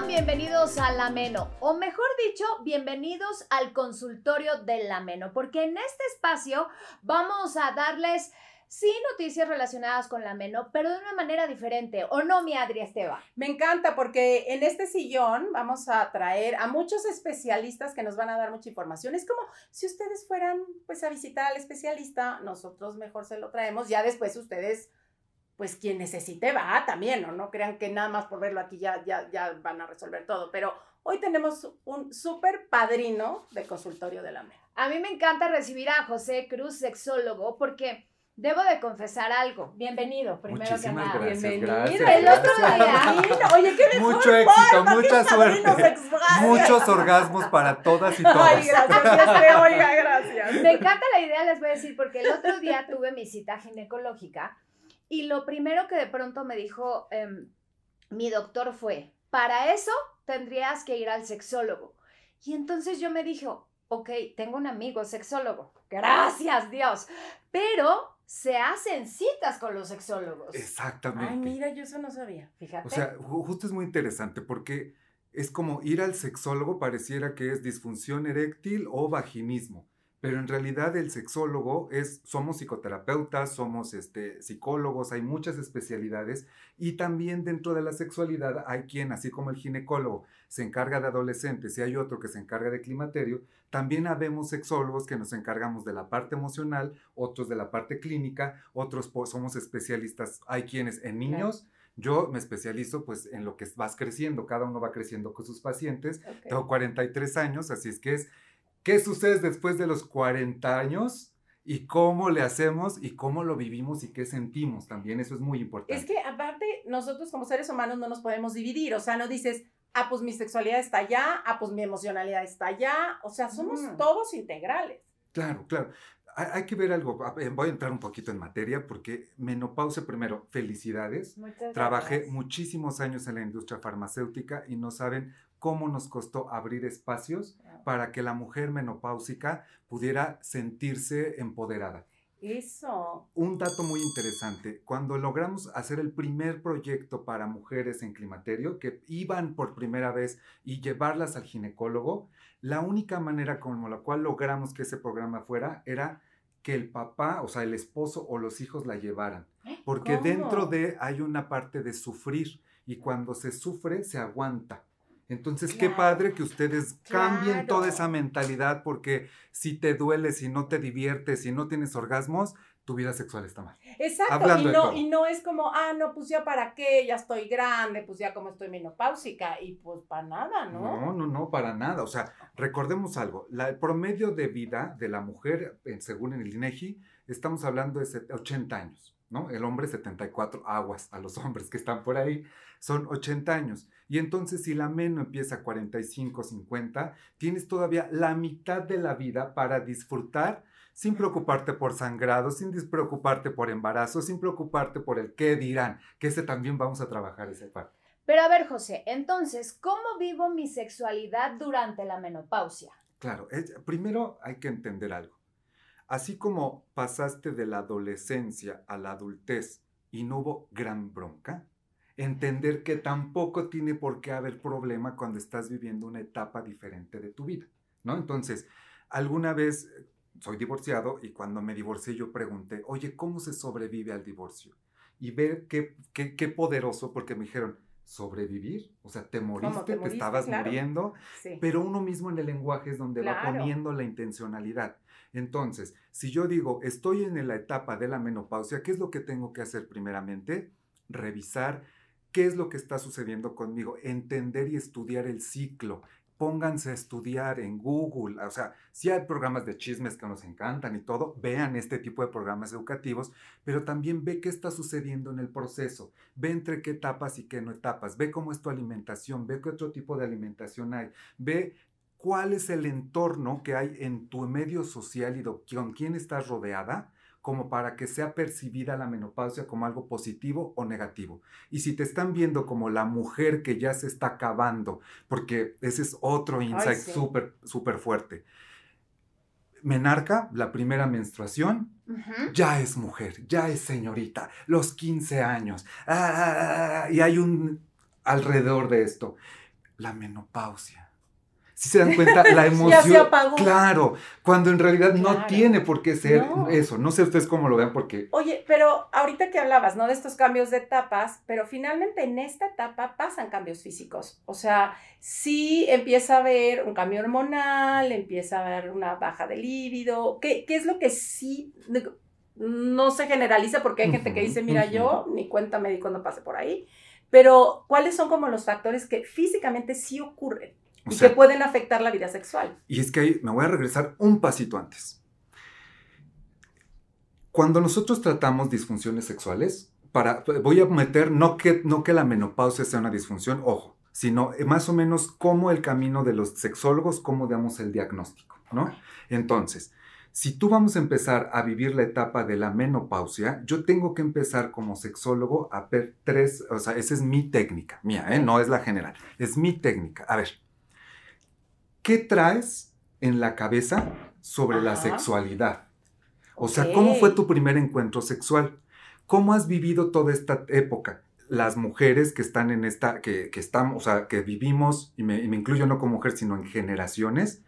están? Bienvenidos a La Meno, o mejor dicho, bienvenidos al consultorio de La Meno, porque en este espacio vamos a darles sí noticias relacionadas con la Meno, pero de una manera diferente, ¿o no, mi Adri Esteba? Me encanta porque en este sillón vamos a traer a muchos especialistas que nos van a dar mucha información. Es como si ustedes fueran pues a visitar al especialista, nosotros mejor se lo traemos, ya después ustedes pues quien necesite va también, ¿no? No crean que nada más por verlo aquí ya, ya, ya van a resolver todo, pero hoy tenemos un súper padrino de consultorio de la MEA. A mí me encanta recibir a José Cruz, sexólogo, porque Debo de confesar algo. Bienvenido, primero que nada. Gracias, Bienvenido. Gracias, el otro día. Oye, qué Mucho éxito, mucha suerte. Muchos orgasmos para todas y todos. Ay, gracias, oiga, gracias. Me encanta la idea, les voy a decir, porque el otro día tuve mi cita ginecológica y lo primero que de pronto me dijo em, mi doctor fue, para eso tendrías que ir al sexólogo. Y entonces yo me dije, ok, tengo un amigo sexólogo, gracias Dios, pero se hacen citas con los sexólogos. Exactamente. Ay, mira, yo eso no sabía, fíjate. O sea, justo es muy interesante porque es como ir al sexólogo pareciera que es disfunción eréctil o vaginismo pero en realidad el sexólogo es, somos psicoterapeutas, somos este, psicólogos, hay muchas especialidades y también dentro de la sexualidad hay quien, así como el ginecólogo se encarga de adolescentes y hay otro que se encarga de climaterio, también habemos sexólogos que nos encargamos de la parte emocional, otros de la parte clínica, otros somos especialistas, hay quienes en niños. Yo me especializo pues en lo que vas creciendo, cada uno va creciendo con sus pacientes. Tengo 43 años, así es que es ¿Qué sucede después de los 40 años? Y cómo le hacemos y cómo lo vivimos y qué sentimos también. Eso es muy importante. Es que aparte, nosotros como seres humanos no nos podemos dividir. O sea, no dices, ah, pues mi sexualidad está allá, ah, pues mi emocionalidad está allá. O sea, somos mm. todos integrales. Claro, claro. Hay, que ver algo. Voy a entrar un poquito en materia porque menopausia, primero, felicidades. Muchas Trabajé muchísimos años en la industria farmacéutica y no saben cómo nos costó abrir espacios para que la mujer menopáusica pudiera sentirse empoderada. Eso. Un dato muy interesante, cuando logramos hacer el primer proyecto para mujeres en climaterio, que iban por primera vez y llevarlas al ginecólogo, la única manera con la cual logramos que ese programa fuera era que el papá, o sea, el esposo o los hijos la llevaran. Porque dentro de hay una parte de sufrir y cuando se sufre se aguanta. Entonces, qué padre que ustedes cambien toda esa mentalidad porque si te duele, si no te diviertes, si no tienes orgasmos, tu vida sexual está mal. Exacto, y no, y no es como, ah, no, pues ya para qué, ya estoy grande, pues ya como estoy menopáusica, y pues para nada, ¿no? No, no, no, para nada. O sea, recordemos algo, la, el promedio de vida de la mujer, según el INEGI, estamos hablando de 80 años, ¿no? El hombre 74, aguas a los hombres que están por ahí, son 80 años. Y entonces si la meno empieza a 45, 50, tienes todavía la mitad de la vida para disfrutar sin preocuparte por sangrado, sin preocuparte por embarazo, sin preocuparte por el qué dirán, que ese también vamos a trabajar esa parte. Pero a ver, José, entonces, ¿cómo vivo mi sexualidad durante la menopausia? Claro, primero hay que entender algo. Así como pasaste de la adolescencia a la adultez y no hubo gran bronca, entender que tampoco tiene por qué haber problema cuando estás viviendo una etapa diferente de tu vida, ¿no? Entonces, alguna vez eh, soy divorciado y cuando me divorcié yo pregunté, oye, ¿cómo se sobrevive al divorcio? Y ver qué, qué, poderoso, porque me dijeron, sobrevivir, o sea, te moriste, te, estabas muriendo, pero uno mismo en el lenguaje es donde va poniendo la intencionalidad. Entonces, si yo digo, estoy en la etapa de la menopausia, ¿qué es lo que tengo que hacer primeramente? Revisar qué es lo que está sucediendo conmigo, entender y estudiar el ciclo. Pónganse a estudiar en Google, o sea, si hay programas de chismes que nos encantan y todo, vean este tipo de programas educativos, pero también ve qué está sucediendo en el proceso, ve entre qué etapas y qué no etapas, ve cómo es tu alimentación, ve qué otro tipo de alimentación hay, ve cuál es el entorno que hay en tu medio social y con quién estás rodeada como para que sea percibida la menopausia como algo positivo o negativo. Y si te están viendo como la mujer que ya se está acabando, porque ese es otro insight súper, súper fuerte. Menarca, la primera menstruación, ya es mujer, ya es señorita, los 15 años, ah, y hay un alrededor de esto. la menopausia. Si se dan cuenta, la emoción. Ya se apagó. Claro, cuando en realidad no tiene por qué ser No. eso. No sé ustedes cómo lo vean, porque Oye, pero ahorita que hablabas, ¿no? De estos cambios de etapas, pero finalmente en esta etapa pasan cambios físicos. O sea, sí empieza a haber un cambio hormonal, empieza a haber una baja de líbido. ¿Qué, qué es lo que sí no se generaliza? Porque hay gente que dice, mira, yo ni cuenta me di cuando pase por ahí. Pero, ¿cuáles son como los factores que físicamente sí ocurren o y sea, que pueden afectar la vida sexual? Y es que ahí me voy a regresar un pasito antes. Cuando nosotros tratamos disfunciones sexuales, para, voy a meter no que, no que la menopausia sea una disfunción, ojo, sino más o menos como el camino de los sexólogos, cómo damos el diagnóstico, ¿no? Entonces, si tú vamos a empezar a vivir la etapa de la menopausia, yo tengo que empezar como sexólogo a ver tres, o sea, esa es mi técnica, mía, ¿eh? no es la general, es mi técnica. A ver, ¿qué traes en la cabeza sobre la sexualidad? O sea. ¿cómo fue tu primer encuentro sexual? ¿Cómo has vivido toda esta época? Las mujeres que están en esta, que, que estamos, o sea, que vivimos, y me, y me incluyo no como mujer, sino en generaciones,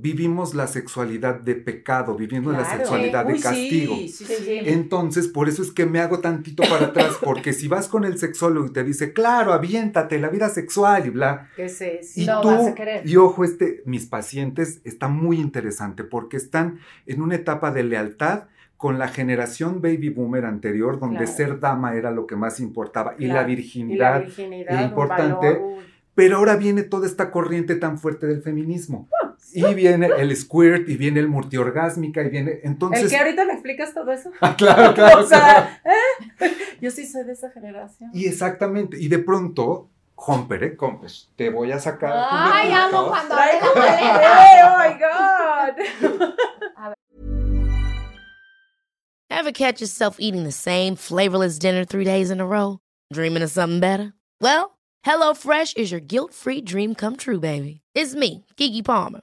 vivimos la sexualidad de pecado, vivimos la Claro. sexualidad Uy, de castigo. Sí, sí, Sí. Entonces, por eso es que me hago tantito para atrás, porque si vas con el sexólogo y te dice, claro, aviéntate, la vida sexual y bla, Que se- y No tú, vas a querer. y ojo, este, mis pacientes está muy interesante porque están en una etapa de lealtad con la generación baby boomer anterior, donde Claro. ser dama era lo que más importaba y la Claro. Y la virginidad. virginidad, importante. valor. Pero ahora viene toda esta corriente tan fuerte del feminismo. Y viene el squirt, y viene el multiorgásmica, y viene. Entonces. ¿El que ahorita me explicas todo eso? Ah, claro, claro. o sea, ¿eh? yo sí soy de esa generación. Y exactamente, y de pronto, Comper, ¿eh? Comper, te voy a sacar. Ay, amo cuando abre la maleta. ¡Oh, my God! Ever catch yourself eating the same flavorless dinner three days in a row? Dreaming of something better? Well, HelloFresh is your guilt free dream come true, baby. It's me, Kiki Palmer.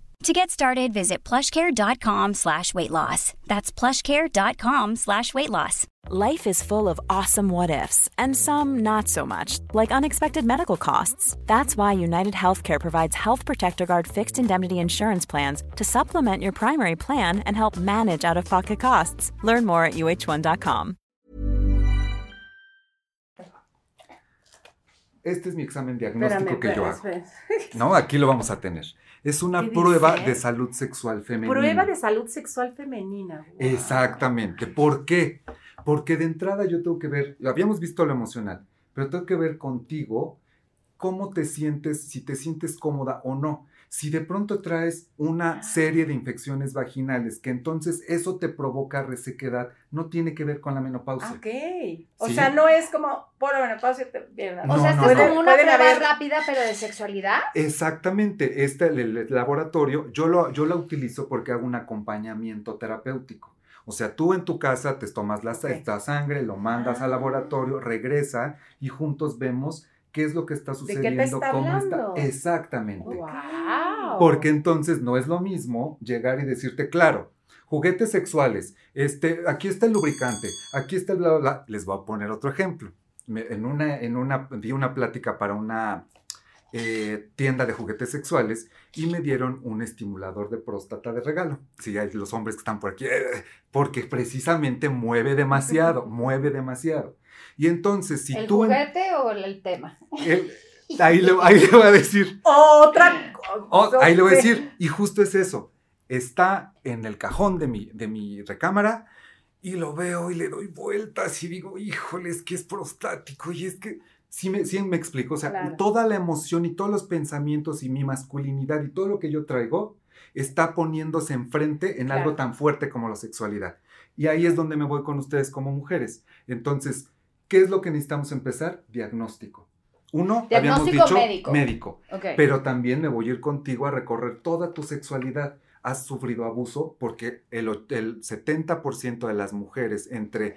To get started, visit plushcare.com slash weight loss. That's plushcare.com slash weight loss. Life is full of awesome what ifs, and some not so much, like unexpected medical costs. That's why United Healthcare provides Health Protector Guard fixed indemnity insurance plans to supplement your primary plan and help manage out of pocket costs. Learn more at uh1.com. Este es mi examen diagnóstico Espérame, que yo hago. No, aquí lo vamos a tener. Es una ¿Qué prueba dice? de salud sexual femenina. Prueba de salud sexual femenina. Wow. Exactamente. ¿Por qué? Porque de entrada yo tengo que ver, habíamos visto lo emocional, pero tengo que ver contigo cómo te sientes, si te sientes cómoda o no. Si de pronto traes una serie de infecciones vaginales, que entonces eso te provoca resequedad, no tiene que ver con la menopausia. Ok. O Sí. sea, no es como por la menopausia te viene No, O sea, no, es no. como una prueba haber- rápida, pero de sexualidad. Exactamente, este el, el laboratorio, yo lo, yo lo utilizo porque hago un acompañamiento terapéutico. O sea, tú en tu casa te tomas la, esta sangre, lo mandas al Ah. laboratorio, regresa y juntos vemos qué es lo que está qué te sucediendo, está cómo hablando? está. Exactamente. Wow. Porque entonces no es lo mismo llegar y decirte, claro, juguetes sexuales, este, aquí está el lubricante, aquí está el bla, bla, bla. Les voy a poner otro ejemplo. Me- en una, en una, di una plática para una eh, tienda de juguetes sexuales y me dieron un estimulador de próstata de regalo. Sí, hay los hombres que están por aquí, eh, porque precisamente mueve demasiado, mueve demasiado. Y entonces, si ¿El tú... en- juguete o el, el tema? el- ahí, le, ahí le voy a decir, Otra cosa. Oh, ahí le voy a decir, y justo es eso. Está en el cajón de mi, de mi recámara y lo veo y le doy vueltas y digo, híjole, es que es prostático y es que Sí me, sí me explico, o sea, Claro. toda la emoción y todos los pensamientos y mi masculinidad y todo lo que yo traigo está poniéndose enfrente en algo Claro. tan fuerte como la sexualidad. Y ahí es donde me voy con ustedes como mujeres. Entonces, ¿qué es lo que necesitamos empezar? Diagnóstico. Uno, habíamos Diagnóstico dicho médico. Pero también me voy a ir contigo a recorrer toda tu sexualidad. Has sufrido abuso porque el, el 70% de las mujeres entre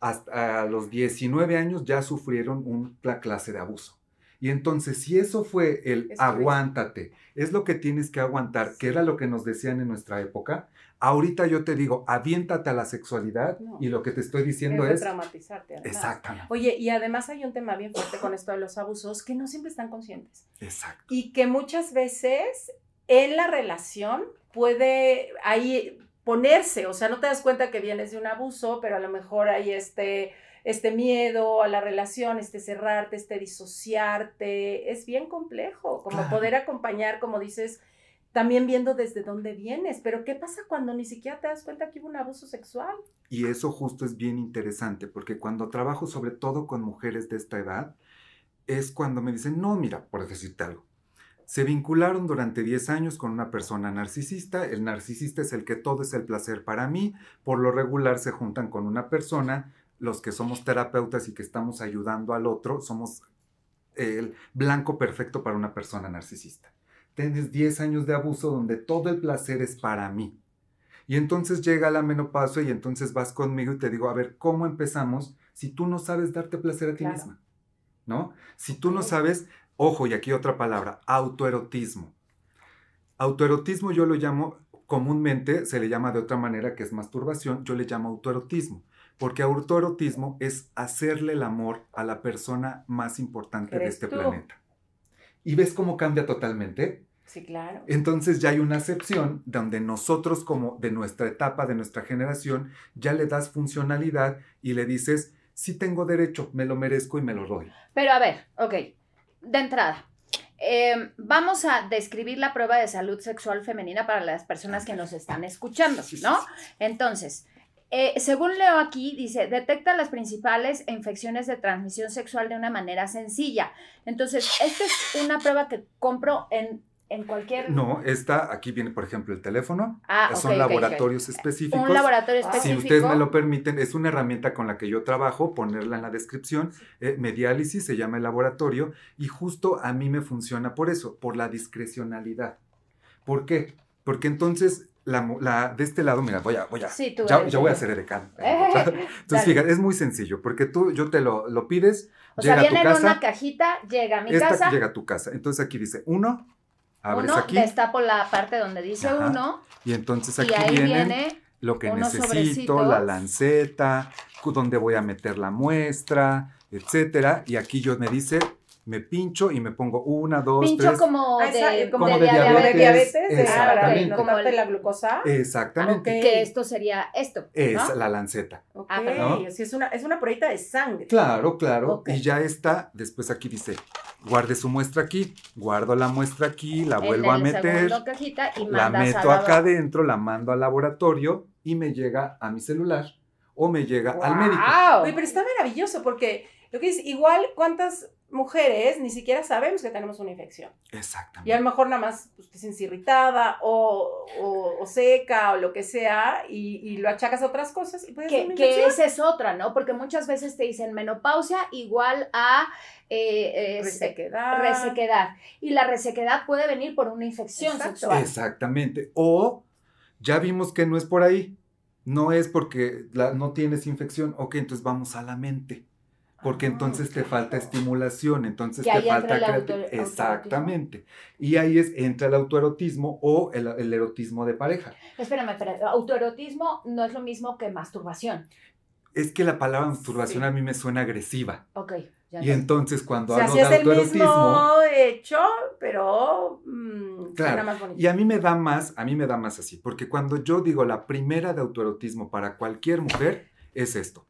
hasta los 19 años ya sufrieron una clase de abuso. Y entonces, si eso fue el aguántate, es lo que tienes que aguantar, que era lo que nos decían en nuestra época, ahorita yo te digo, aviéntate a la sexualidad No. y lo que te estoy diciendo es traumatizarte. además. Exactamente, Oye, y además hay un tema bien fuerte con esto de los abusos que no siempre están conscientes. exacto. y que muchas veces en la relación puede ahí ponerse, o sea, no te das cuenta que vienes de un abuso, pero a lo mejor hay este, este miedo a la relación, este cerrarte, este disociarte, es bien complejo, como Claro. poder acompañar, como dices, también viendo desde dónde vienes, pero ¿qué pasa cuando ni siquiera te das cuenta que hubo un abuso sexual? Y eso justo es bien interesante, porque cuando trabajo sobre todo con mujeres de esta edad, es cuando me dicen, no, mira, por decirte algo, se vincularon durante 10 años con una persona narcisista, el narcisista es el que todo es el placer para mí, por lo regular se juntan con una persona, los que somos terapeutas y que estamos ayudando al otro, somos el blanco perfecto para una persona narcisista. Tienes 10 años de abuso donde todo el placer es para mí. Y entonces llega la menopausia y entonces vas conmigo y te digo, a ver, ¿cómo empezamos si tú no sabes darte placer a ti Claro. misma? ¿No? Si tú no sabes, ojo, y aquí otra palabra, autoerotismo. Autoerotismo yo lo llamo, comúnmente se le llama de otra manera que es masturbación, yo le llamo autoerotismo. Porque autoerotismo es hacerle el amor a la persona más importante de este tú. planeta. ¿Y ves cómo cambia totalmente? Sí, claro. Entonces ya hay una acepción donde nosotros como de nuestra etapa, de nuestra generación, ya le das funcionalidad y le dices, sí tengo derecho, me lo merezco y me lo doy. Pero a ver, ok, de entrada, eh, vamos a describir la prueba de salud sexual femenina para las personas que nos están escuchando, ¿no? Entonces, eh, según leo aquí, dice, detecta las principales infecciones de transmisión sexual de una manera sencilla. Entonces, esta es una prueba que compro en, en cualquier... No, esta, aquí viene por ejemplo el teléfono, Ah, son laboratorios específicos. Un laboratorio Ah, Si específico. ustedes me lo permiten, es una herramienta con la que yo trabajo, ponerla en la descripción. eh, Mediálisis se llama el laboratorio y justo a mí me funciona por eso, por la discrecionalidad. ¿Por qué? Porque entonces, la, mo- la- de este lado, mira, voy a, voy a, Sí, tú ya, eres ya voy a el- ser edecán. Eh, Entonces, dale. fíjate, es muy sencillo, porque tú, yo te lo, lo pides, O llega sea, a tu viene en casa, una cajita, llega a mi esta casa, llega a tu casa. Entonces aquí dice uno, abres uno, aquí, destapo la parte donde dice Ajá. uno, y entonces aquí y ahí viene lo que necesito, sobrecitos. la lanceta, dónde voy a meter la muestra, etcétera. Y aquí yo me dice, me pincho y me pongo una, dos, pincho tres. como Ah, esa- de, como, de, de diabetes, exactamente. Como el- la glucosa. Exactamente. Ok. que esto sería esto, Es ¿no? la lanceta. Ok, Ah, ¿no? sí, es una, es una pruebita de sangre. Claro, claro. Y ya está. Después aquí dice, guarde su muestra aquí, guardo la muestra aquí, la En vuelvo a meter, segundo cajita y la meto a la- acá adentro, la mando al laboratorio y me llega a mi celular o me llega al médico. Oye, pero está maravilloso porque lo que es igual cuántas mujeres ni siquiera sabemos que tenemos una infección. Y a Exactamente. lo mejor nada más pues, te sientes irritada o, o- o seca o lo que sea y, y lo achacas a otras cosas y puede ser Que, una que esa es otra, ¿no? Porque muchas veces te dicen menopausia igual a eh, eh, Resequedad. resequedad. Y la resequedad puede venir por una infección Exacto. sexual. Exactamente. O ya vimos que no es por ahí. No es porque la- no tienes infección. Ok, entonces vamos a la mente. Porque entonces te falta estimulación, entonces te falta el auto- creati- autoerotismo. Exactamente. Y ahí es, entra el autoerotismo o el, el erotismo de pareja. Espérame, espérame. Autoerotismo no es lo mismo que masturbación. Es que la palabra masturbación Sí. a mí me suena agresiva. Ok. ya Y entonces cuando O sea, hablo de es el autoerotismo, mismo hecho, pero mm, Claro. suena más bonito. y a mí me da más, a mí me da más así, porque cuando yo digo la primera de autoerotismo para cualquier mujer es esto.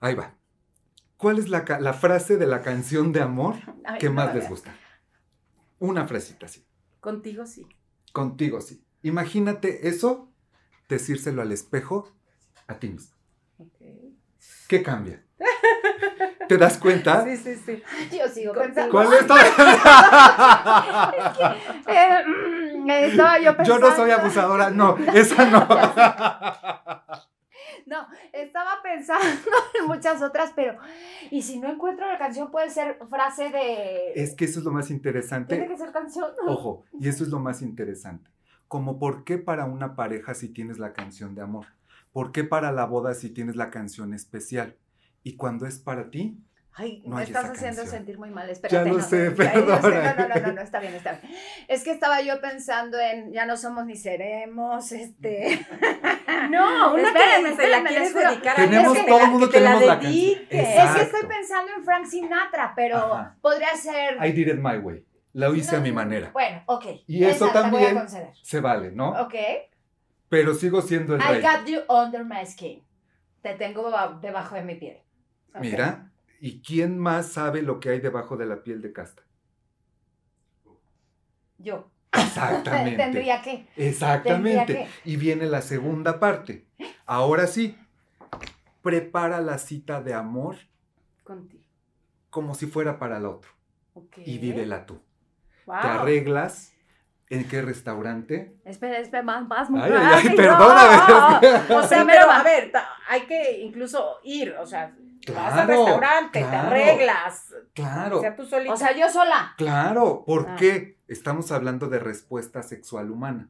Ahí va. ¿Cuál es la, frase de la canción de amor Ay, que no, más a les gusta? Una frasita así. Contigo sí. Contigo sí. Imagínate eso, decírselo al espejo a ti mismo. Ok. ¿Qué cambia? ¿Te das cuenta? Sí, sí, sí. Yo sigo pensando. ¿Cuál es? Eh, mm, estaba yo Yo pensando. no soy abusadora, no, esa no. No, estaba pensando en muchas otras, pero. Y si no encuentro la canción, puede ser frase de. Es que eso es lo más Tiene interesante. que ser canción. Ojo, y eso es lo más interesante. Como por qué para una pareja si tienes la canción de amor, por qué para la boda si tienes la canción especial, y cuando es para ti, Ay, No me estás haciendo canción. sentir muy mal. Espérate. lo no, sé, no, ya, perdona. No, no, no, no, no, está bien, está bien. Es que estaba yo pensando en ya no somos ni seremos, este. No, una Espérenme, que se la quieres dedicar Tenemos- a ella, que todo te la- mundo que te la tenemos la canción. Es que estoy pensando en Frank Sinatra, pero Ajá. podría ser. I did it my way. Lo hice a mi manera. Bueno, ok. Y eso también- voy a conceder. Se vale, ¿no? Ok. Pero sigo siendo el I rey. got you under my skin. Te tengo ba- debajo de mi piel. Ok. Mira, ¿y quién más sabe lo que hay debajo de la piel de casta? Yo. Exactamente. Tendría que. Exactamente. Tendría Y viene la segunda parte. Ahora sí, prepara la cita de amor Contigo. como si fuera para el otro Ok. y vívela tú. Wow. Te arreglas. ¿En qué restaurante? Espera, espera, más, más, muy Ay, ay, ay, rápido. perdóname. O sea, pero a ver, hay que incluso ir, o sea, vas al Claro, restaurante, te claro. arreglas, Claro, o sea, tú solita. O sea, yo sola. claro. ¿Por Ah. qué? Estamos hablando de respuesta sexual humana.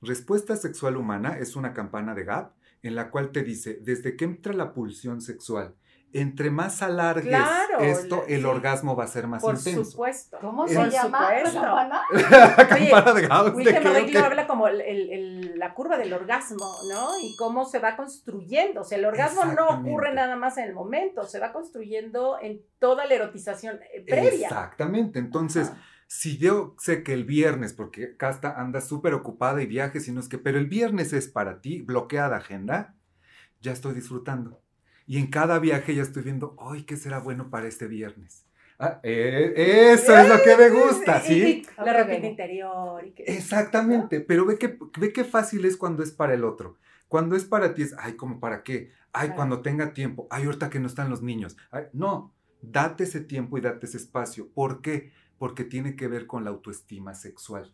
Respuesta sexual humana es una campana de GAP en la cual te dice, desde que entra la pulsión sexual, entre más alargues Claro, esto, el sí. orgasmo va a ser más por intenso. supuesto. ¿Cómo Por se llama? supuesto. ¿Campana? la campana de Gauss. ¿de Wilhelm lo habla como el- el- el- la curva del orgasmo, ¿no? Y cómo se va construyendo. O sea, el orgasmo no ocurre nada más en el momento, se va construyendo en toda la erotización eh, previa. Exactamente. Entonces, Ajá. si yo sé que el viernes, porque Casta anda súper ocupada y viajes, y no es que, pero el viernes es para ti, bloqueada agenda, ya estoy disfrutando. Y en cada viaje ya estoy viendo, ¡ay, qué será bueno para este viernes! Ah, eh, eso es lo que me gusta, ¿sí? la ok. interior. Y que, Exactamente, pero ve que, ve qué fácil es cuando es para el otro. Cuando es para ti es, ay, ¿cómo para qué? Ay, Claro. cuando tenga tiempo. Ay, ahorita que no están los niños. Ay, no, date ese tiempo y date ese espacio. ¿Por qué? Porque tiene que ver con la autoestima sexual.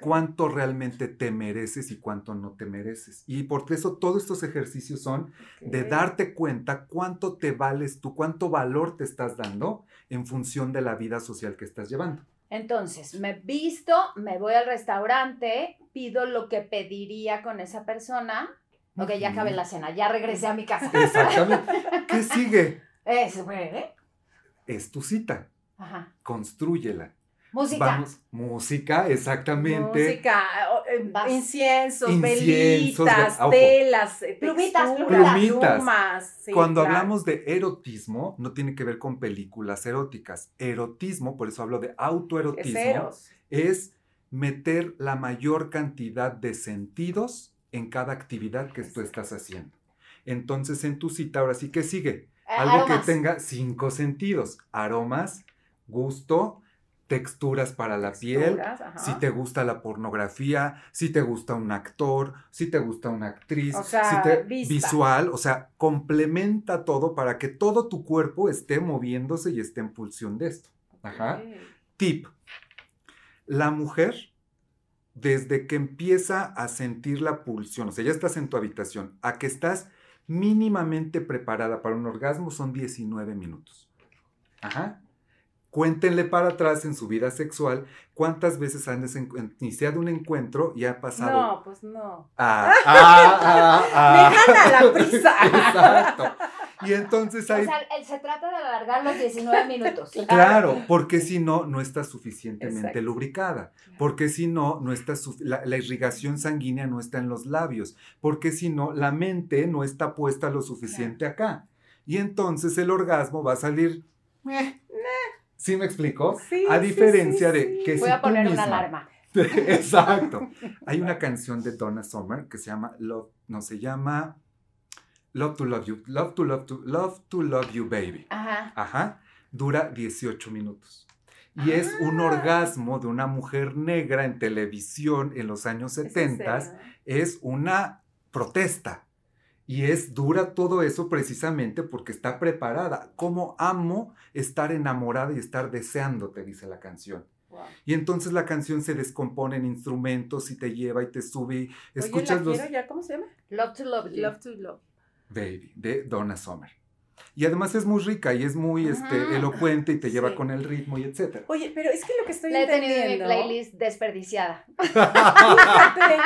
Cuánto realmente te mereces y cuánto no te mereces. Y por eso todos estos ejercicios son de darte cuenta cuánto te vales tú, cuánto valor te estás dando en función de la vida social que estás llevando. Entonces, me visto, me voy al restaurante, pido lo que pediría con esa persona. Ok, ya acabé la cena, ya regresé a mi casa. Exactamente. ¿Qué sigue? Es, ¿eh? Es tu cita. Ajá. Construyela. Música. Vamos, música, exactamente. Música, inciensos, Inciensos, velitas, ojo. telas, eh, Plumitas, plumitas. plumas, sí, Cuando claro. hablamos de erotismo, no tiene que ver con películas eróticas. Erotismo, por eso hablo de autoerotismo, es meter la mayor cantidad de sentidos en cada actividad que tú estás haciendo. Entonces, en tu cita, ahora sí que sigue. Eh, Algo aromas. que tenga cinco sentidos. Aromas, gusto, texturas para la piel, ajá. si te gusta la pornografía, si te gusta un actor, si te gusta una actriz, O sea, si te- vista. visual, o sea, complementa todo para que todo tu cuerpo esté moviéndose y esté en pulsión de esto. Ajá. Tip. La mujer, desde que empieza a sentir la pulsión, o sea, ya estás en tu habitación, a que estás mínimamente preparada para un orgasmo, son 19 minutos. Ajá. Cuéntenle para atrás en su vida sexual cuántas veces han iniciado un encuentro y ha pasado. No, pues no. Ah, ah, ah, ah. Me gana la prisa. Exacto. Y entonces O hay. sea, se trata de alargar los 19 minutos. Claro, porque si no, no está suficientemente Exacto. lubricada. Porque si no, no está su- la, la irrigación sanguínea no está en los labios. Porque si no, la mente no está puesta lo suficiente acá. Y entonces el orgasmo va a salir. "Meh". ¿Sí me explico? Sí, a diferencia sí, de sí. que Voy si a tú poner una alarma. Exacto. Hay una canción de Donna Summer que se llama Love, no se llama Love to Love You, Love to Love to Love to Love You Baby. Ajá. Ajá. Dura 18 minutos. Y es un Ah. orgasmo de una mujer negra en televisión en los años ¿Es en 70. serio? Es una protesta. Y es dura todo eso precisamente porque está preparada. ¿Cómo amo estar enamorada y estar deseándote? Dice la canción. Wow. Y entonces la canción se descompone en instrumentos y te lleva y te sube. y Oye, Escuchas la los quiero ya, ¿cómo se llama? Love to love you. Love to Love. Baby de Donna Summer. Y además es muy rica y es muy este, elocuente y te lleva Sí. con el ritmo y etcétera. Oye, pero es que lo que estoy La he tenido en mi entendiendo... playlist desperdiciada. Fíjate.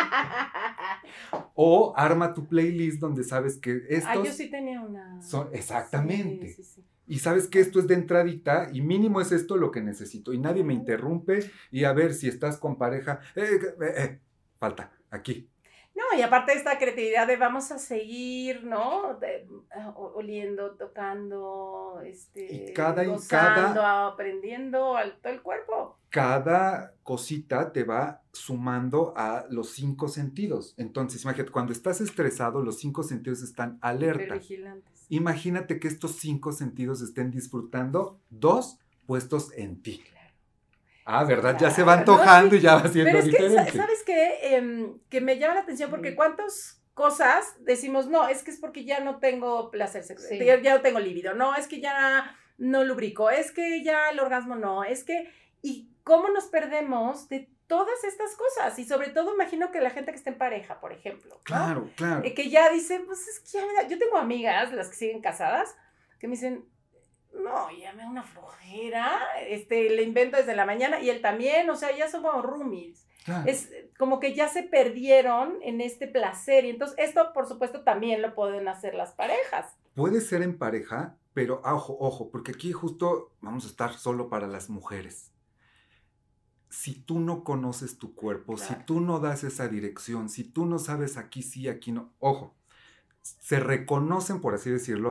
O arma tu playlist donde sabes que Ah, estos yo sí tenía una... son exactamente. Sí, sí, sí. Y sabes que esto es de entradita y mínimo es esto lo que necesito. Y nadie me interrumpe y a ver si estás con pareja. eh, eh, eh, falta, aquí. No, y aparte de esta creatividad de vamos a seguir, ¿no? De- ah, oliendo, tocando, este, Y cada- y gozando, cada- aprendiendo al todo el cuerpo. Cada cosita te va sumando a los cinco sentidos. Entonces, imagínate, cuando estás estresado, los cinco sentidos están alerta. Vigilantes. Imagínate que estos cinco sentidos estén disfrutando dos puestos en ti. Ah, ¿verdad? Ya se va no, antojando y ya va siendo Pero es que. ¿sabes qué? Em, que me llama la atención porque cuántas cosas decimos, no, es que es porque ya no tengo placer sexual, Sí. ya, ya no tengo libido, no, es que ya no lubrico, es que ya el orgasmo no, es que, y cómo nos perdemos de todas estas cosas, y sobre todo imagino que la gente que está en pareja, por ejemplo, ¿no? Claro, claro. Eh, que ya dice, pues es que ya me da- yo tengo amigas, las que siguen casadas, que me dicen, no, ya me da una flojera, este, le invento desde la mañana, y él también, o sea, ya son como roomies. claro. Es como que ya se perdieron en este placer, y entonces esto, por supuesto, también lo pueden hacer las parejas. Puede ser en pareja, pero ah, ojo, ojo, porque aquí justo vamos a estar solo para las mujeres. Si tú no conoces tu cuerpo, si tú no das esa dirección, si tú no sabes aquí sí, aquí no, ojo, se reconocen, por así decirlo,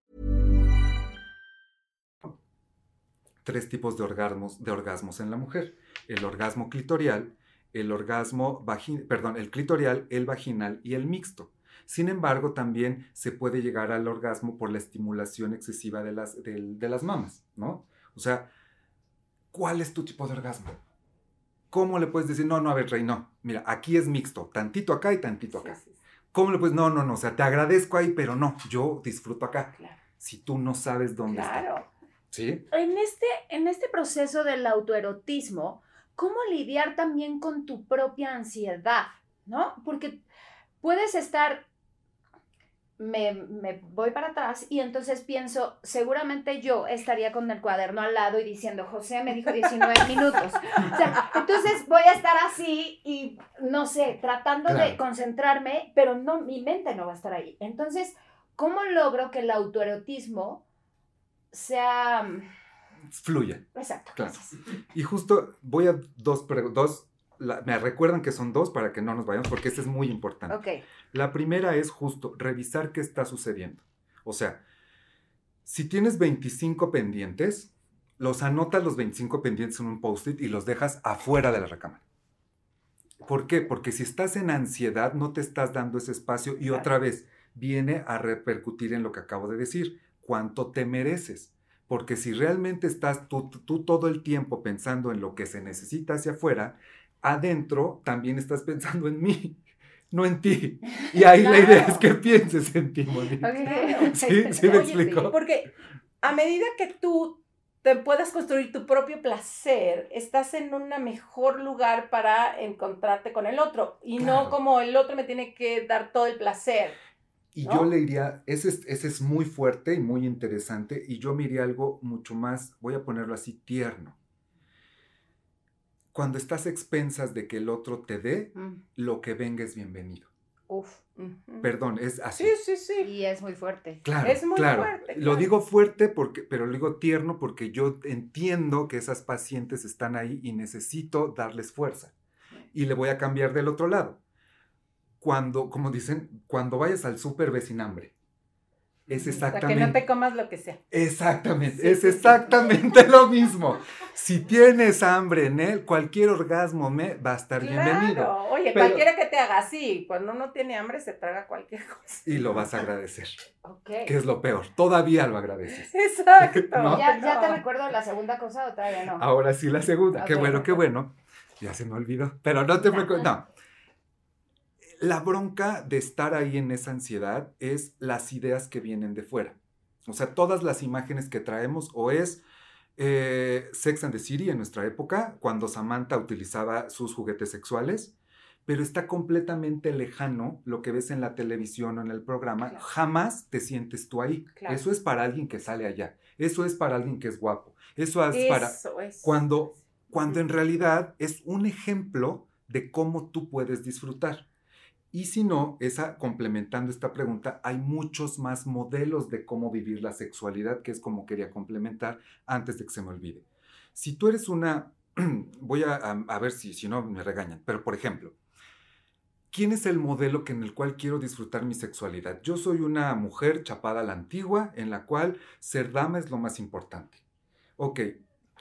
Tres tipos de orgasmos, de orgasmos en la mujer. El orgasmo clitorial, el orgasmo perdón, el clitorial, el vaginal y el mixto. Sin embargo, también se puede llegar al orgasmo por la estimulación excesiva de las, de las mamas, ¿no? O sea, ¿cuál es tu tipo de orgasmo? ¿Cómo le puedes decir, no, no, a ver, Rey, no, mira, aquí es mixto, tantito acá y tantito acá? Sí, sí, sí. ¿Cómo le puedes, no, no, no, o sea, te agradezco ahí, pero no, yo disfruto acá. Claro. Si tú no sabes dónde Claro. está. ¿Sí? En este, en este proceso del autoerotismo, ¿cómo lidiar también con tu propia ansiedad? ¿No? Porque puedes estar, me, me voy para atrás y entonces pienso, seguramente yo estaría con el cuaderno al lado y diciendo, José me dijo 19 minutos. O sea, entonces voy a estar así y, no sé, tratando de Claro. concentrarme, pero no, mi mente no va a estar ahí. Entonces, ¿cómo logro que el autoerotismo sea... Fluya. Exacto. Claro. Y justo voy a dos, dos la- me recuerdan que son dos para que no nos vayamos porque este es muy importante. Ok. La primera es justo revisar qué está sucediendo. O sea, si tienes 25 pendientes, los anotas los 25 pendientes en un post-it y los dejas afuera de la recámara. ¿Por qué? Porque si estás en ansiedad no te estás dando ese espacio y otra vez viene a repercutir en lo que acabo de decir. ¿Cuánto te mereces? Porque si realmente estás tú, tú todo el tiempo pensando en lo que se necesita hacia afuera, adentro también estás pensando en mí, no en ti. Y ahí la idea es que pienses en ti, Monique. Ok. ¿Sí? ¿Sí me Oye, explico? Porque a medida que tú te puedas construir tu propio placer, estás en un mejor lugar para encontrarte con el otro y Claro. no como el otro me tiene que dar todo el placer. Y ¿no? yo le diría, ese es, ese es muy fuerte y muy interesante, y yo me iría algo mucho más, voy a ponerlo así, tierno. Cuando estás a expensas de que el otro te dé, Mm, lo que venga es bienvenido. Uf. Perdón, es así. Sí, sí, sí. Y es muy fuerte. Claro, Es muy claro. fuerte, Lo claro. digo fuerte porque, pero lo digo tierno porque yo entiendo que esas pacientes están ahí y necesito darles fuerza. Y le voy a cambiar del otro lado. Cuando, como dicen, cuando vayas al súper ve sin hambre. Es O sea, exactamente. que no te comas lo que sea. Exactamente, Sí, es sí, sí. exactamente lo mismo. Si tienes hambre en él, cualquier orgasmo me va a estar bienvenido. Claro, oye, Pero- cualquiera que te haga así, cuando uno tiene hambre se traga cualquier cosa. Y lo vas a agradecer, Ok. que es lo peor. Todavía lo agradeces. Exacto. ¿No? ¿Ya, ya te recuerdo la segunda cosa o todavía no? Ahora sí la segunda. Qué bueno, qué bueno. Ya se me olvidó. Pero no te preocupes. No. La bronca de estar ahí en esa ansiedad es las ideas que vienen de fuera. O sea, todas las imágenes que traemos o es eh, Sex and the City en nuestra época, cuando Samantha utilizaba sus juguetes sexuales, pero está completamente lejano lo que ves en la televisión o en el programa. Claro. Jamás te sientes tú ahí. Claro. Eso es para alguien que sale allá. Eso es para alguien que es guapo. Eso es para Eso es. cuando, cuando en realidad es un ejemplo de cómo tú puedes disfrutar. Y si no, esa, complementando esta pregunta, hay muchos más modelos de cómo vivir la sexualidad, que es como quería complementar antes de que se me olvide. Si tú eres una, voy a, a- a ver si, si no me regañan, pero por ejemplo, ¿quién es el modelo que en el cual quiero disfrutar mi sexualidad? Yo soy una mujer chapada a la antigua, en la cual ser dama es lo más importante. Ok,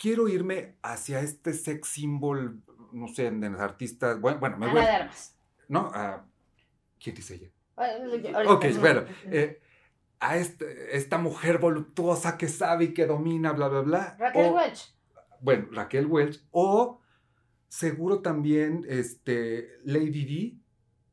quiero irme hacia este sex symbol, no sé, de los artistas, bueno, bueno me voy, Ana de Armas. ¿no? A- ¿Quién dice ella? Ahorita. Ok, bueno, eh, a este- esta mujer voluptuosa que sabe y que domina, bla, bla, bla. Raquel o- Welch. Bueno, Raquel Welch, o seguro también este, Lady D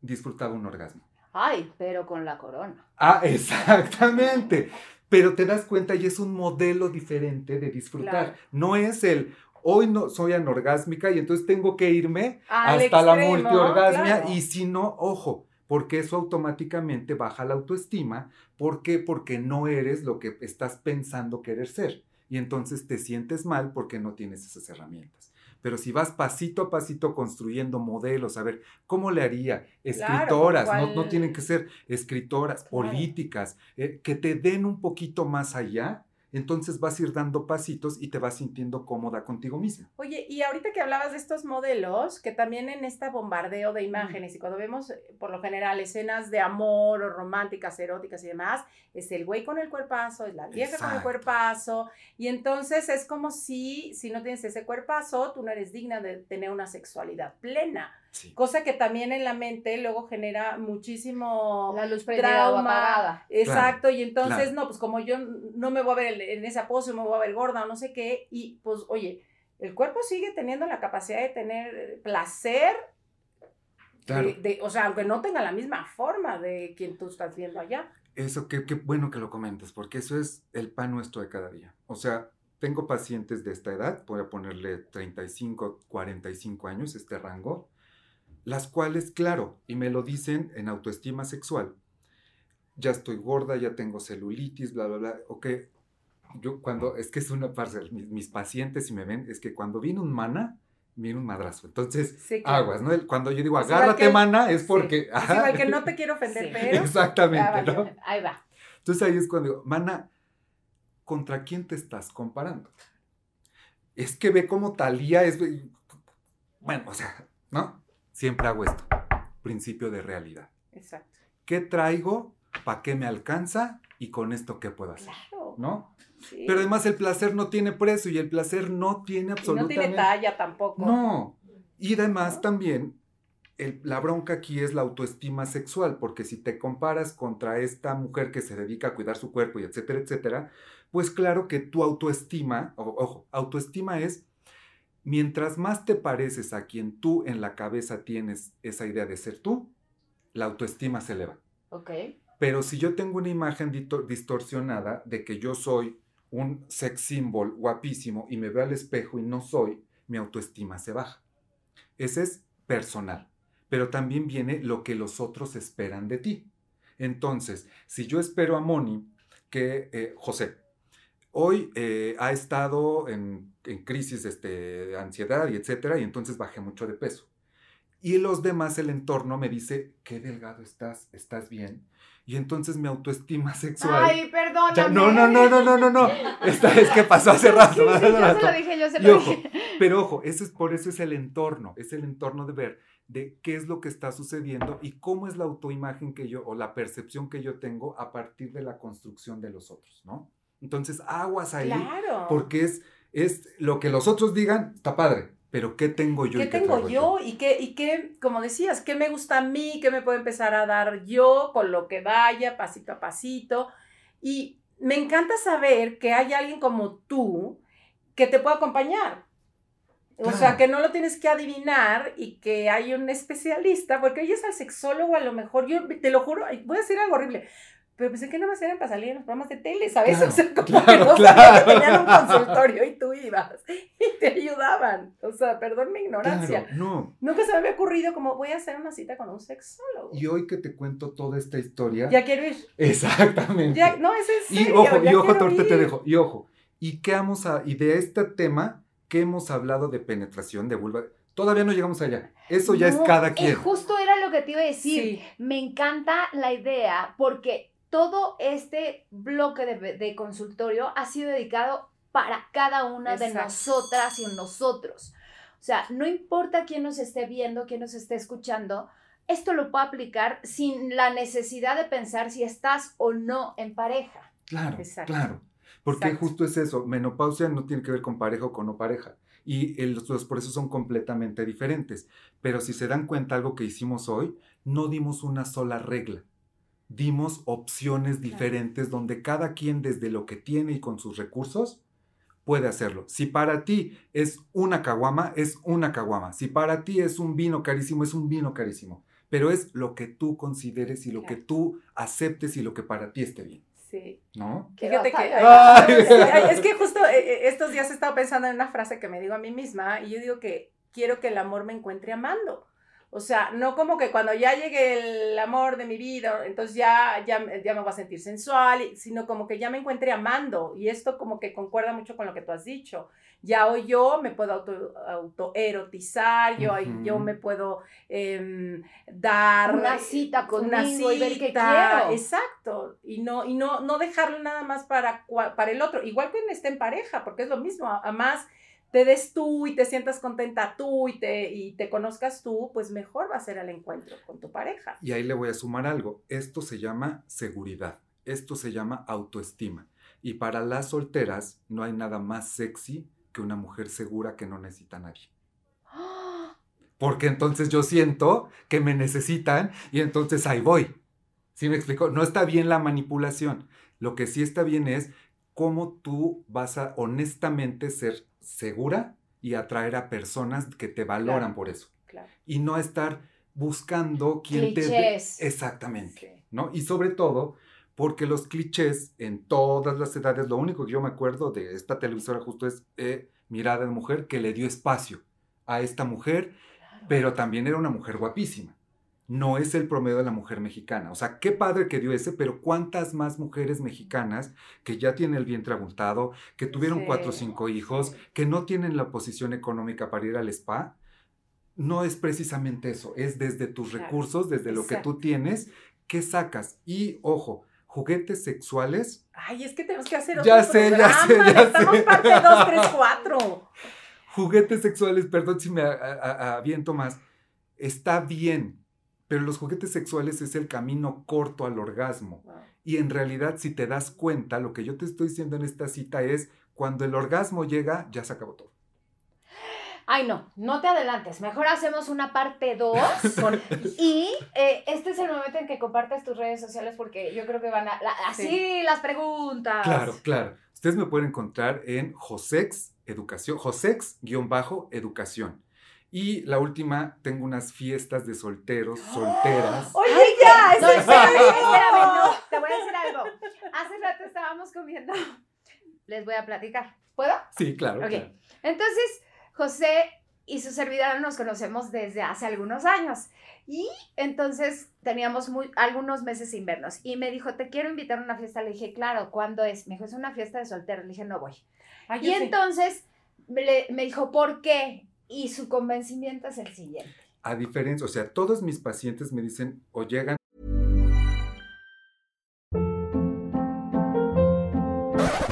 disfrutaba un orgasmo. Ay, pero con la corona. Ah, exactamente. Pero te das cuenta y es un modelo diferente de disfrutar. Claro. No es el, hoy no soy anorgásmica y entonces tengo que irme Al hasta la multiorgasmia claro. y si no, ojo, porque eso automáticamente baja la autoestima. ¿Por qué? Porque no eres lo que estás pensando querer ser. Y entonces te sientes mal porque no tienes esas herramientas. Pero si vas pasito a pasito construyendo modelos, a ver, ¿cómo le haría? Escritoras, no, no tienen que ser escritoras, Claro. políticas, eh, que te den un poquito más allá, entonces vas a ir dando pasitos y te vas sintiendo cómoda contigo misma. Oye, y ahorita que hablabas de estos modelos, que también en este bombardeo de imágenes y cuando vemos eh, por lo general escenas de amor o románticas, eróticas y demás, es el güey con el cuerpazo, es la vieja con el cuerpazo, y entonces es como si, si no tienes ese cuerpazo, tú no eres digna de tener una sexualidad plena, Sí. cosa que también en la mente luego genera muchísimo La luz prendida o trauma. apagada. Exacto, y entonces, claro. no, pues como yo no me voy a ver en- en esa pose, me voy a ver gorda o no sé qué, y pues, oye, el cuerpo sigue teniendo la capacidad de tener placer, Claro. de, de- o sea, aunque no tenga la misma forma de quien tú estás viendo allá. Eso, qué, qué bueno que lo comentes, porque eso es el pan nuestro de cada día. O sea, tengo pacientes de esta edad, voy a ponerle 35, 45 años, este rango, las cuales, claro, y me lo dicen en autoestima sexual, ya estoy gorda, ya tengo celulitis, bla, bla, bla, ok. Yo cuando, es que es una parte, mis, mis pacientes, si me ven, es que cuando viene un mana, viene un madrazo. Entonces, Sí, claro. aguas, ¿no? Cuando yo digo, Es agárrate, que- mana, es Sí. porque... Es ajá. igual que no te quiero ofender, Sí. pero... Exactamente. ¿no? Ahí va. Entonces ahí es cuando digo, mana, ¿contra quién te estás comparando? Es que ve cómo Talía es... Bueno, o sea, ¿no? Siempre hago esto. Principio de realidad. Exacto. ¿Qué traigo? ¿Para qué me alcanza? Y con esto, ¿qué puedo hacer? Claro. ¿No? sí. Pero además el placer no tiene precio y el placer no tiene Y no absolutamente... tiene talla tampoco. No. Y además ¿No? también el- la bronca aquí es la autoestima sexual, porque si te comparas contra esta mujer que se dedica a cuidar su cuerpo y etcétera, etcétera, pues claro que tu autoestima, o- ojo, autoestima es mientras más te pareces a quien tú en la cabeza tienes esa idea de ser tú, la autoestima se eleva. Ok. Pero si yo tengo una imagen distorsionada de que yo soy un sex symbol guapísimo y me veo al espejo y no soy, mi autoestima se baja. Ese es personal, pero también viene lo que los otros esperan de ti. Entonces, si yo espero a Moni que, eh, José, hoy eh, ha estado en, en crisis este, de ansiedad y etcétera, y entonces bajé mucho de peso. Y los demás, el entorno me dice, qué delgado estás, estás bien. Y entonces mi autoestima sexual. Ay, perdóname. Ya- no, no, no, no, no, no, no. Esta es que pasó hace rato. Sí, sí, hace yo se lo dije, yo se lo ojo, dije. pero ojo, eso es por eso es el entorno, es el entorno de ver de qué es lo que está sucediendo y cómo es la autoimagen que yo o la percepción que yo tengo a partir de la construcción de los otros, ¿no? Entonces, aguas ahí, Claro. porque es, es lo que los otros digan, está padre, pero ¿qué tengo yo? ¿Qué y qué tengo traigo yo? ¿Y qué, y qué, como decías, qué me gusta a mí? ¿Qué me puedo empezar a dar yo con lo que vaya, pasito a pasito? Y me encanta saber que hay alguien como tú que te puede acompañar. O Claro. sea, que no lo tienes que adivinar y que hay un especialista, porque oyes al sexólogo a lo mejor, yo te lo juro, voy a decir algo horrible, pero pensé que no más eran para salir en los programas de tele, ¿sabes? Claro, o sea, como claro, que no claro. sabía que tenían un consultorio y tú ibas y te ayudaban. O sea, perdón mi ignorancia. No. Nunca se me había ocurrido como voy a hacer una cita con un sexólogo. Y hoy que te cuento toda esta historia, Ya quiero ir. exactamente. Ya, no, es en Y serio. ojo, ya y ojo, ahorita te dejo, y ojo. ¿Y qué vamos a, y de este tema, que hemos hablado de penetración de vulva? Todavía no llegamos allá. Eso ya es cada eh, quien. justo era lo que te iba a decir. Sí. Me encanta la idea porque todo este bloque de, de consultorio ha sido dedicado para cada una de nosotras y nosotros. O sea, no importa quién nos esté viendo, quién nos esté escuchando, esto lo puedo aplicar sin la necesidad de pensar si estás o no en pareja. Claro, Exacto. claro. Porque Exacto. justo es eso. Menopausia no tiene que ver con pareja o con no pareja. Y el- los procesos son completamente diferentes. Pero si se dan cuenta, algo que hicimos hoy, no dimos una sola regla. Dimos opciones diferentes donde cada quien desde lo que tiene y con sus recursos puede hacerlo. Si para ti es una caguama, es una caguama. Si para ti es un vino carísimo, es un vino carísimo. Pero es lo que tú consideres y lo que tú aceptes y lo que para ti esté bien. Sí. ¿No? Fíjate que, Ay. Es que justo eh, eh, estos días he estado pensando en una frase que me digo a mí misma y yo digo que quiero que el amor me encuentre amando. O sea, no como que cuando ya llegue el amor de mi vida, entonces ya, ya, ya me voy a sentir sensual, sino como que ya me encuentre amando. Y esto como que concuerda mucho con lo que tú has dicho. Ya hoy yo me puedo auto, autoerotizar, yo, Ujú. yo me puedo em, dar Una cita una conmigo y ver qué cita, quiero. Exacto. Y no, y no, no dejarlo nada más para, para el otro. Igual que esté en pareja, porque es lo mismo. Además, te des tú y te sientas contenta tú y te, y te conozcas tú, pues mejor va a ser el encuentro con tu pareja. Y ahí le voy a sumar algo. Esto se llama seguridad. Esto se llama autoestima. Y para las solteras no hay nada más sexy que una mujer segura que no necesita a nadie. Porque entonces yo siento que me necesitan y entonces ahí voy. ¿Sí me explico? No está bien la manipulación. Lo que sí está bien es cómo tú vas a honestamente ser segura y atraer a personas que te valoran Claro. por eso. Claro. Y no estar buscando quién te... Clichés. Exactamente. Sí. ¿no? Y sobre todo porque los clichés en todas las edades, lo único que yo me acuerdo de esta televisora justo es eh, Mirada de Mujer, que le dio espacio a esta mujer, pero también era una mujer guapísima. No es el promedio de la mujer mexicana. O sea, qué padre que dio ese, pero ¿cuántas más mujeres mexicanas que ya tienen el vientre abultado, que tuvieron Sí, cuatro o cinco hijos, que no tienen la posición económica para ir al spa? No es precisamente eso, es desde tus Claro, recursos, desde lo que tú tienes, ¿qué sacas? Y ojo, juguetes sexuales. Ay, es que tenemos que hacer Ya otro sé, ya sé, ya Estamos sé. parte 2, 3, 4. Juguetes sexuales, perdón si me aviento más. Está bien, pero los juguetes sexuales es el camino corto al orgasmo. Y en realidad, si te das cuenta, lo que yo te estoy diciendo en esta cita es, cuando el orgasmo llega, ya se acabó todo. Ay, no, no te adelantes. Mejor hacemos una parte 2. y eh, este es el momento en que compartes tus redes sociales porque yo creo que van a. la- así Sí. las preguntas. Claro, claro. Ustedes me pueden encontrar en Josex Educación, Josex-Educación. Y la última, tengo unas fiestas de solteros, solteras. Oye, ya, no, es en espérame, no, te voy a decir algo. Hace rato estábamos comiendo les voy a platicar. ¿Puedo? Sí, claro. Ok. claro. Entonces, José y su servidora nos conocemos desde hace algunos años. Y entonces teníamos muy, algunos meses sin vernos. Y me dijo, te quiero invitar a una fiesta. Le dije, claro, ¿cuándo es? Me dijo, es una fiesta de solteros. Le dije, no voy. Ay, Y yo sí. entonces me dijo, ¿por qué? Y su convencimiento es el siguiente. A diferencia, o sea, todos mis pacientes me dicen o llegan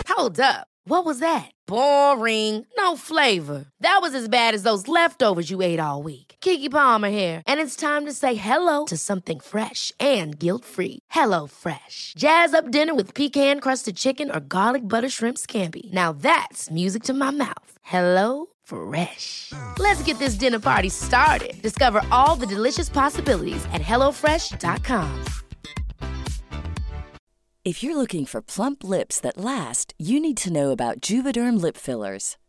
Hold up. What was that? Boring. No flavor. That was as bad as those leftovers you ate all week. Kiki Palmer here, and it's time to say hello to something fresh and guilt-free. Hello Fresh. Jazz up dinner with pecan-crusted chicken or garlic butter shrimp scampi. Now that's music to my mouth. Hello Fresh. Let's get this dinner party started. Discover all the delicious possibilities at hellofresh.com. If you're looking for plump lips that last, you need to know about Juvederm lip fillers.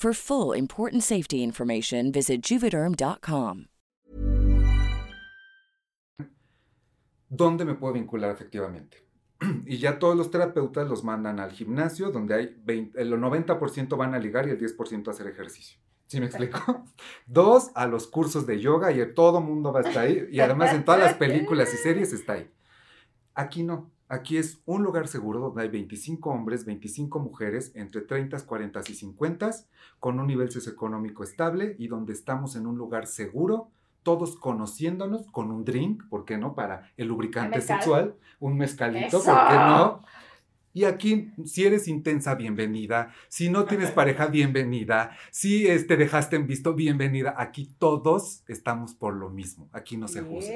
For full important safety information, visit juvederm.com. dónde me puedo vincular efectivamente. Y ya todos los terapeutas los mandan al gimnasio, donde hay 20 el 90% van a ligar y el 10% a hacer ejercicio. ¿Sí me explico? Dos, a los cursos de yoga y todo mundo va a estar ahí. Y además en todas las películas y series está ahí. Aquí no. Aquí es un lugar seguro donde hay 25 hombres, 25 mujeres, entre 30, 40 y 50, con un nivel socioeconómico estable y donde estamos en un lugar seguro, todos conociéndonos con un drink, ¿por qué no? Para el lubricante mezcal? sexual, un mezcalito, ¡Eso! ¿por qué no? Y aquí, si eres intensa, bienvenida. Si no tienes pareja, bienvenida. Si este, dejaste en visto, bienvenida. Aquí todos estamos por lo mismo. Aquí no se juzga.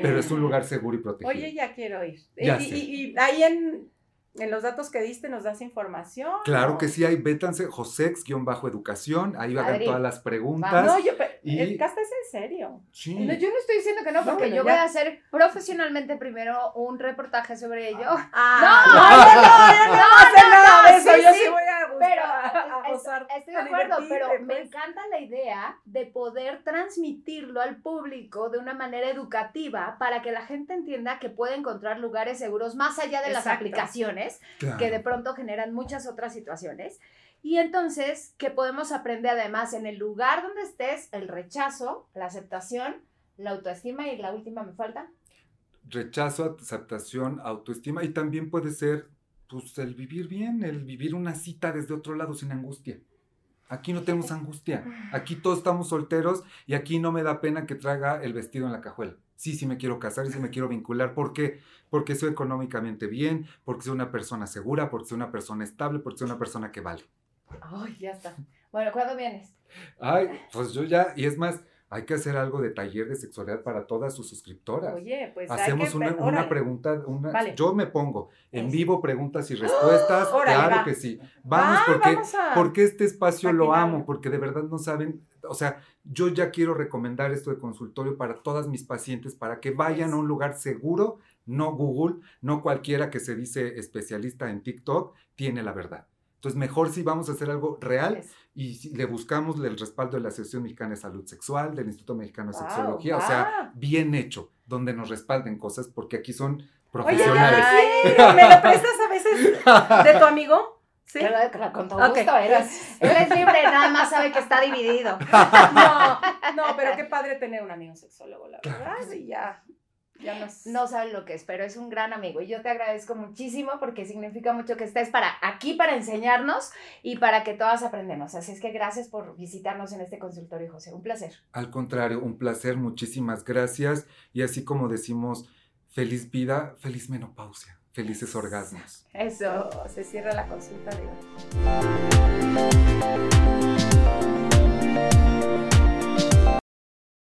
Pero es un lugar seguro y protegido. Oye, ya quiero ir. Ya y, sé. y- y ahí en, en los datos que diste nos das información. Claro ¿o? que sí, hay Bétanse, Josex-educación. Ahí hagan Adri, todas las preguntas. No, yo, Y- el casta es en serio. Sí. No, yo no estoy diciendo que no, No, porque yo ya. voy a hacer profesionalmente primero un reportaje sobre ello. Ah, No, no, no, yo no, no, voy a hacer no, nada de no, eso. sí, yo sí, sí voy a buscar, Pero a es- gozar, estoy de a acuerdo, pero me pues. encanta la idea de poder transmitirlo al público de una manera educativa para que la gente entienda que puede encontrar lugares seguros más allá de las aplicaciones Claro. que de pronto generan muchas otras situaciones. Y entonces que podemos aprender además en el lugar donde estés el rechazo, la aceptación, la autoestima y la última me falta. Rechazo, aceptación, autoestima. Y también puede ser, pues, el vivir bien, el vivir una cita desde otro lado sin angustia. Aquí no tenemos angustia. Aquí todos estamos solteros y aquí no me da pena que traiga el vestido en la cajuela. Sí, sí me quiero casar y sí me quiero vincular. ¿Por qué? Porque soy económicamente bien, porque soy una persona segura, porque soy una persona estable, porque soy una persona que vale. Ay, ya está. Bueno, ¿cuándo vienes? Ay, pues yo ya, y es más, hay que hacer algo de taller de sexualidad para todas sus suscriptoras. Oye, pues hay Hacemos que una, pregunta, una, Vale. yo me pongo en vivo preguntas y respuestas, Órale, claro va. que sí. Vamos, Va, porque, vamos a- porque este espacio lo amo, porque de verdad no saben, o sea, yo ya quiero recomendar esto de consultorio para todas mis pacientes, para que vayan a un lugar seguro, no Google, no cualquiera que se dice especialista en TikTok, tiene la verdad. Entonces, mejor si vamos a hacer algo real Eso. Y le buscamos el respaldo de la Asociación Mexicana de Salud Sexual, del Instituto Mexicano de Wow, Sexología, o sea, bien hecho, donde nos respalden cosas, porque aquí son Oye, profesionales. ya quiero. ¿Me lo prestas a veces de tu amigo? Sí. Claro, con todo Ok, gusto. Él es, gracias. él es libre, nada más sabe que está dividido. No, no, pero qué padre tener un amigo sexólogo, la verdad. Claro Y ya. Ya nos... no saben lo que es, pero es un gran amigo y yo te agradezco muchísimo porque significa mucho que estés para aquí para enseñarnos y para que todas aprendemos. Así es que gracias por visitarnos en este consultorio, José. Un placer. Al contrario, un placer, muchísimas gracias. Y así como decimos, feliz vida, feliz menopausia, felices orgasmos. Eso. Se cierra la consulta de hoy.